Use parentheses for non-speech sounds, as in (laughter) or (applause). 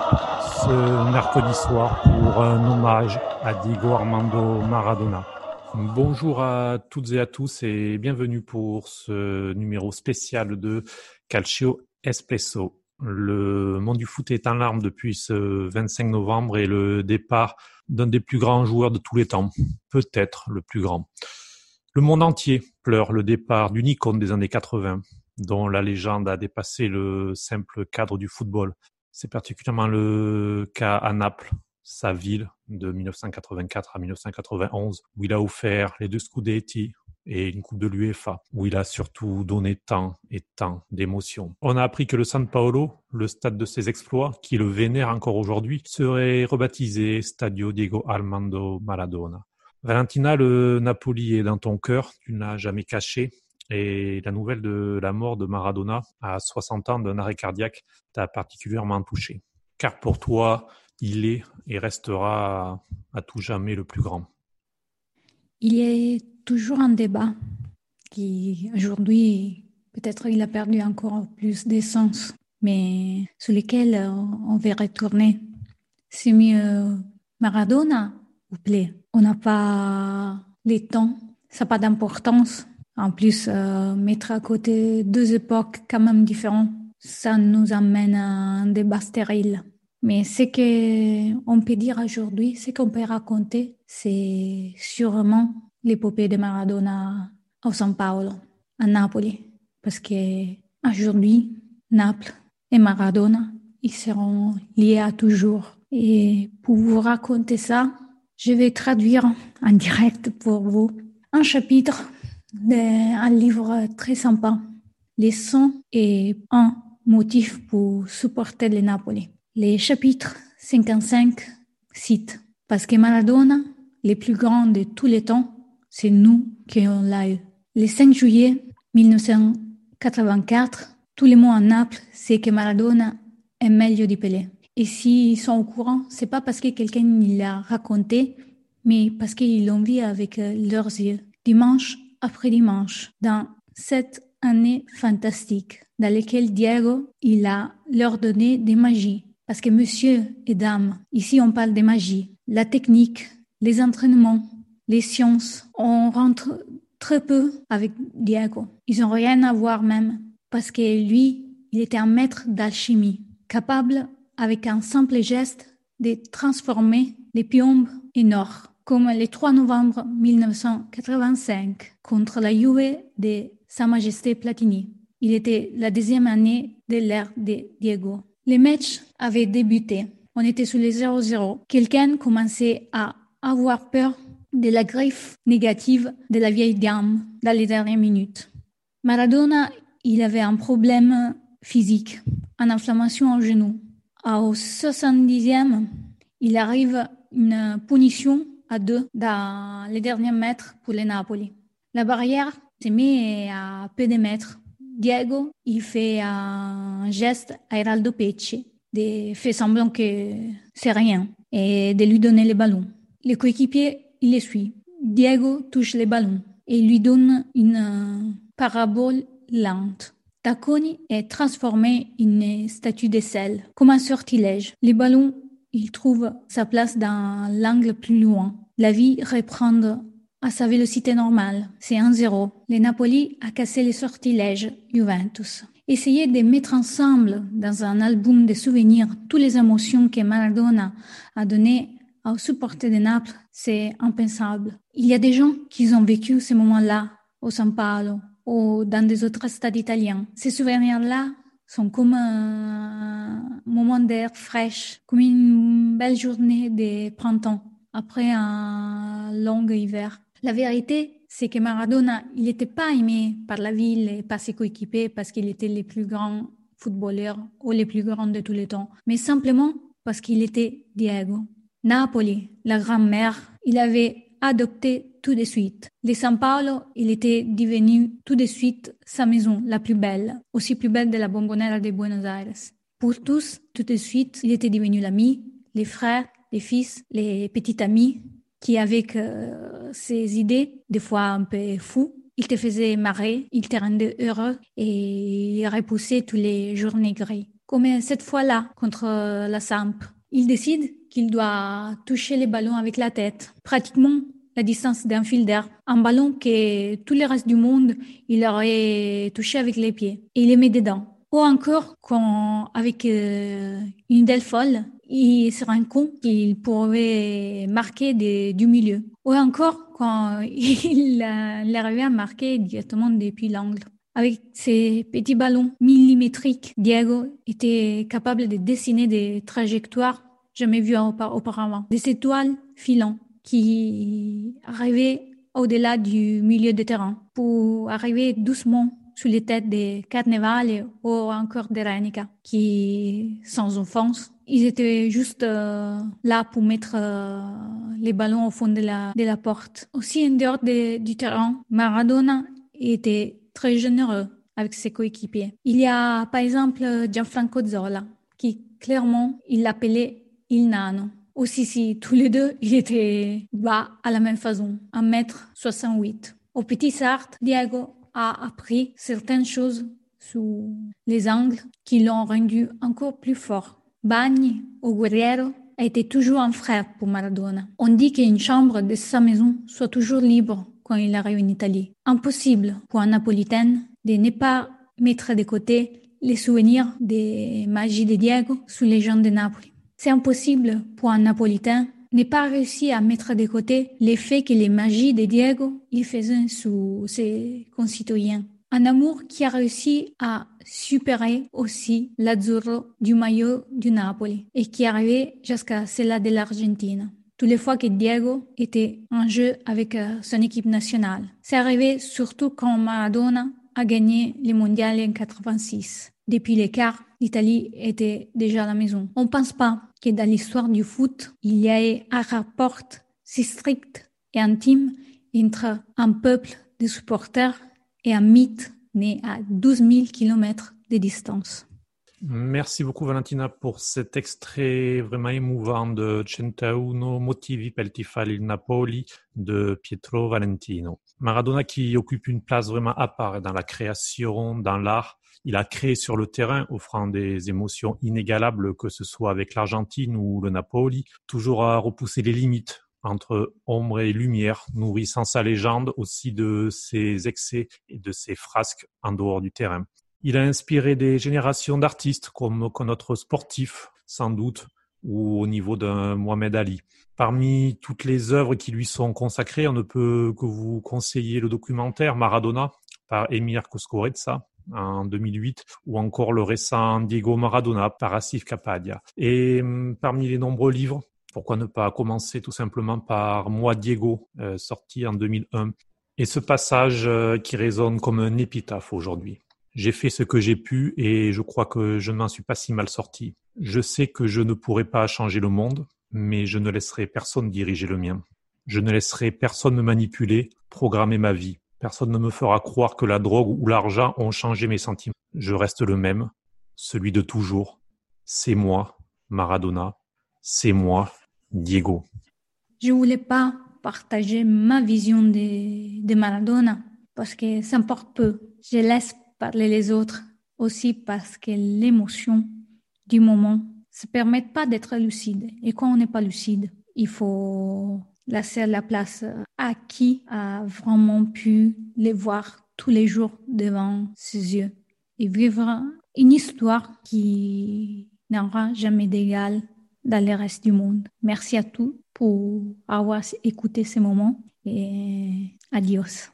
ce mercredi soir pour un hommage à Diego Armando Maradona. Bonjour à toutes et à tous et bienvenue pour ce numéro spécial de Calcio Espresso. Le monde du foot est en larmes depuis ce 25 novembre et le départ d'un des plus grands joueurs de tous les temps, peut-être le plus grand. Le monde entier pleure le départ d'une icône des années 80, dont la légende a dépassé le simple cadre du football. C'est particulièrement le cas à Naples, sa ville de 1984 à 1991, où il a offert les deux Scudetti et une coupe de l'UEFA, où il a surtout donné tant et tant d'émotions. On a appris que le San Paolo, le stade de ses exploits, qui le vénère encore aujourd'hui, serait rebaptisé Stadio Diego Armando Maradona. Valentina, le Napoli est dans ton cœur, tu n'as jamais caché, et la nouvelle de la mort de Maradona à 60 ans d'un arrêt cardiaque t'a particulièrement touché. Car pour toi, il est et restera à tout jamais le plus grand. Il y a toujours un débat qui aujourd'hui, peut-être il a perdu encore plus d'essence, mais sur lequel on va retourner. C'est mieux Maradona ou plaît. On n'a pas les temps, ça n'a pas d'importance en plus, euh, mettre à côté deux époques quand même différentes, ça nous amène à un débat stérile. Mais ce qu'on peut dire aujourd'hui, ce qu'on peut raconter, c'est sûrement l'épopée de Maradona au São Paulo, à Napoli. Parce que aujourd'hui, Naples et Maradona, ils seront liés à toujours. Et pour vous raconter ça, je vais traduire en direct pour vous un chapitre un livre très sympa. Les sons et un motif pour supporter les Napoli. Les chapitres 55 citent Parce que Maradona, le plus grand de tous les temps, c'est nous qui on l'a eu. Le 5 juillet 1984, tous les mots en Naples, c'est que Maradona est meilleur du Pelé. Et s'ils sont au courant, c'est pas parce que quelqu'un l'a raconté, mais parce qu'ils l'ont vu avec euh, leurs yeux. Dimanche après dimanche dans cette année fantastique dans laquelle Diego il a leur donné des magies. Parce que monsieur et dame, ici on parle de magie, la technique, les entraînements, les sciences, on rentre très peu avec Diego. Ils n'ont rien à voir même, parce que lui, il était un maître d'alchimie, capable, avec un simple geste, de transformer les piombes en or comme le 3 novembre 1985 contre la Juve de Sa Majesté Platini. Il était la deuxième année de l'ère de Diego. Les matchs avaient débuté. On était sous les 0-0. Quelqu'un commençait à avoir peur de la griffe négative de la vieille dame dans les dernières minutes. Maradona, il avait un problème physique, une inflammation au genou. Au 70e, il arrive une punition à deux dans les derniers mètres pour les Napoli. La barrière s'est mise à peu de mètres. Diego, il fait un geste à Heraldo Pecci de faire semblant que c'est rien et de lui donner le ballon. Le coéquipier, il le suit. Diego touche le ballon et lui donne une parabole lente. Tacconi est transformé en statue de sel, comme un sortilège. Le ballon il trouve sa place dans l'angle plus loin. La vie reprend à sa vélocité normale. C'est 1-0. Le Napoli a cassé les sortilèges Juventus. Essayer de mettre ensemble dans un album de souvenirs toutes les émotions que Maradona a données aux supporters de Naples, c'est impensable. Il y a des gens qui ont vécu ces moments-là au San Paolo ou dans des autres stades italiens. Ces souvenirs-là sont comme un moment d'air fraîche, comme une belle journée de printemps après un long hiver. La vérité, c'est que Maradona, il n'était pas aimé par la ville et par ses coéquipiers parce qu'il était le plus grand footballeur ou le plus grand de tous les temps, mais simplement parce qu'il était Diego. Napoli, la grand-mère, il avait adopté tout de suite. Le San Paolo, il était devenu tout de suite sa maison la plus belle, aussi plus belle de la Bombonera de Buenos Aires. Pour tous, tout de suite, il était devenu l'ami, les frères, les fils, les petits amis qui, avec euh, ses idées, des fois un peu fous, il te faisait marrer, il te rendait heureux et il repoussait tous les journées grises. comme cette fois-là contre la Samp. Il décide qu'il doit toucher les ballons avec la tête, pratiquement la distance d'un fil d'air, un ballon que tout le reste du monde, il aurait touché avec les pieds. Et il les met dedans. Ou encore, quand, avec euh, une delle folle, il se rend compte qu'il pouvait marquer du milieu. Ou encore, quand (laughs) il, il arrivait à marquer directement depuis l'angle. Avec ses petits ballons millimétriques, Diego était capable de dessiner des trajectoires jamais vues auparavant. Des étoiles filantes qui arrivaient au-delà du milieu de terrain pour arriver doucement sous les têtes des Carnevale ou encore des Renica, qui, sans offense, ils étaient juste euh, là pour mettre euh, les ballons au fond de la, de la porte. Aussi, en dehors du terrain, Maradona était très généreux avec ses coéquipiers. Il y a par exemple Gianfranco Zola, qui clairement, il l'appelait Il Nano. Aussi, si tous les deux, ils étaient bas à la même façon, 1m68. Au petit Sartre, Diego a appris certaines choses sous les angles qui l'ont rendu encore plus fort. Bagni ou Guerriero a été toujours un frère pour Maradona. On dit qu'une chambre de sa maison soit toujours libre quand il arrive en Italie. Impossible pour un Napolitain de ne pas mettre de côté les souvenirs des magies de Diego sous les gens de Naples. C'est impossible pour un Napolitain n'est pas réussi à mettre de côté l'effet que les magies de Diego il faisait sous ses concitoyens. Un amour qui a réussi à superer aussi l'azzurro du maillot du Napoli et qui arrivait jusqu'à celle de l'Argentine. Toutes les fois que Diego était en jeu avec euh, son équipe nationale. C'est arrivé surtout quand Maradona a gagné les mondiales en 86. Depuis l'écart, l'Italie était déjà à la maison. On ne pense pas que dans l'histoire du foot, il y ait un rapport si strict et intime entre un peuple de supporters et un mythe né à 12 000 kilomètres de distance. Merci beaucoup Valentina pour cet extrait vraiment émouvant de Centauno Motivi per il Napoli de Pietro Valentino. Maradona qui occupe une place vraiment à part dans la création, dans l'art, il a créé sur le terrain, offrant des émotions inégalables, que ce soit avec l'Argentine ou le Napoli, toujours à repousser les limites entre ombre et lumière, nourrissant sa légende aussi de ses excès et de ses frasques en dehors du terrain. Il a inspiré des générations d'artistes comme, notre sportif, sans doute, ou au niveau d'un Mohamed Ali. Parmi toutes les œuvres qui lui sont consacrées, on ne peut que vous conseiller le documentaire Maradona par Emir Kusturica, en 2008, ou encore le récent Diego Maradona par Asif Kapadia. Et hum, parmi les nombreux livres, pourquoi ne pas commencer tout simplement par Moi Diego, euh, sorti en 2001, et ce passage euh, qui résonne comme un épitaphe aujourd'hui. J'ai fait ce que j'ai pu et je crois que je n'en suis pas si mal sorti. Je sais que je ne pourrai pas changer le monde, mais je ne laisserai personne diriger le mien. Je ne laisserai personne me manipuler, programmer ma vie. Personne ne me fera croire que la drogue ou l'argent ont changé mes sentiments. Je reste le même, celui de toujours. C'est moi, Maradona. C'est moi, Diego. Je voulais pas partager ma vision de, de Maradona parce que ça importe peu. Je laisse parler les autres aussi parce que l'émotion du moment ne permet pas d'être lucide. Et quand on n'est pas lucide, il faut laisser la place à qui a vraiment pu les voir tous les jours devant ses yeux et vivre une histoire qui n'aura jamais d'égal dans le reste du monde. Merci à tous pour avoir écouté ces moments et adios.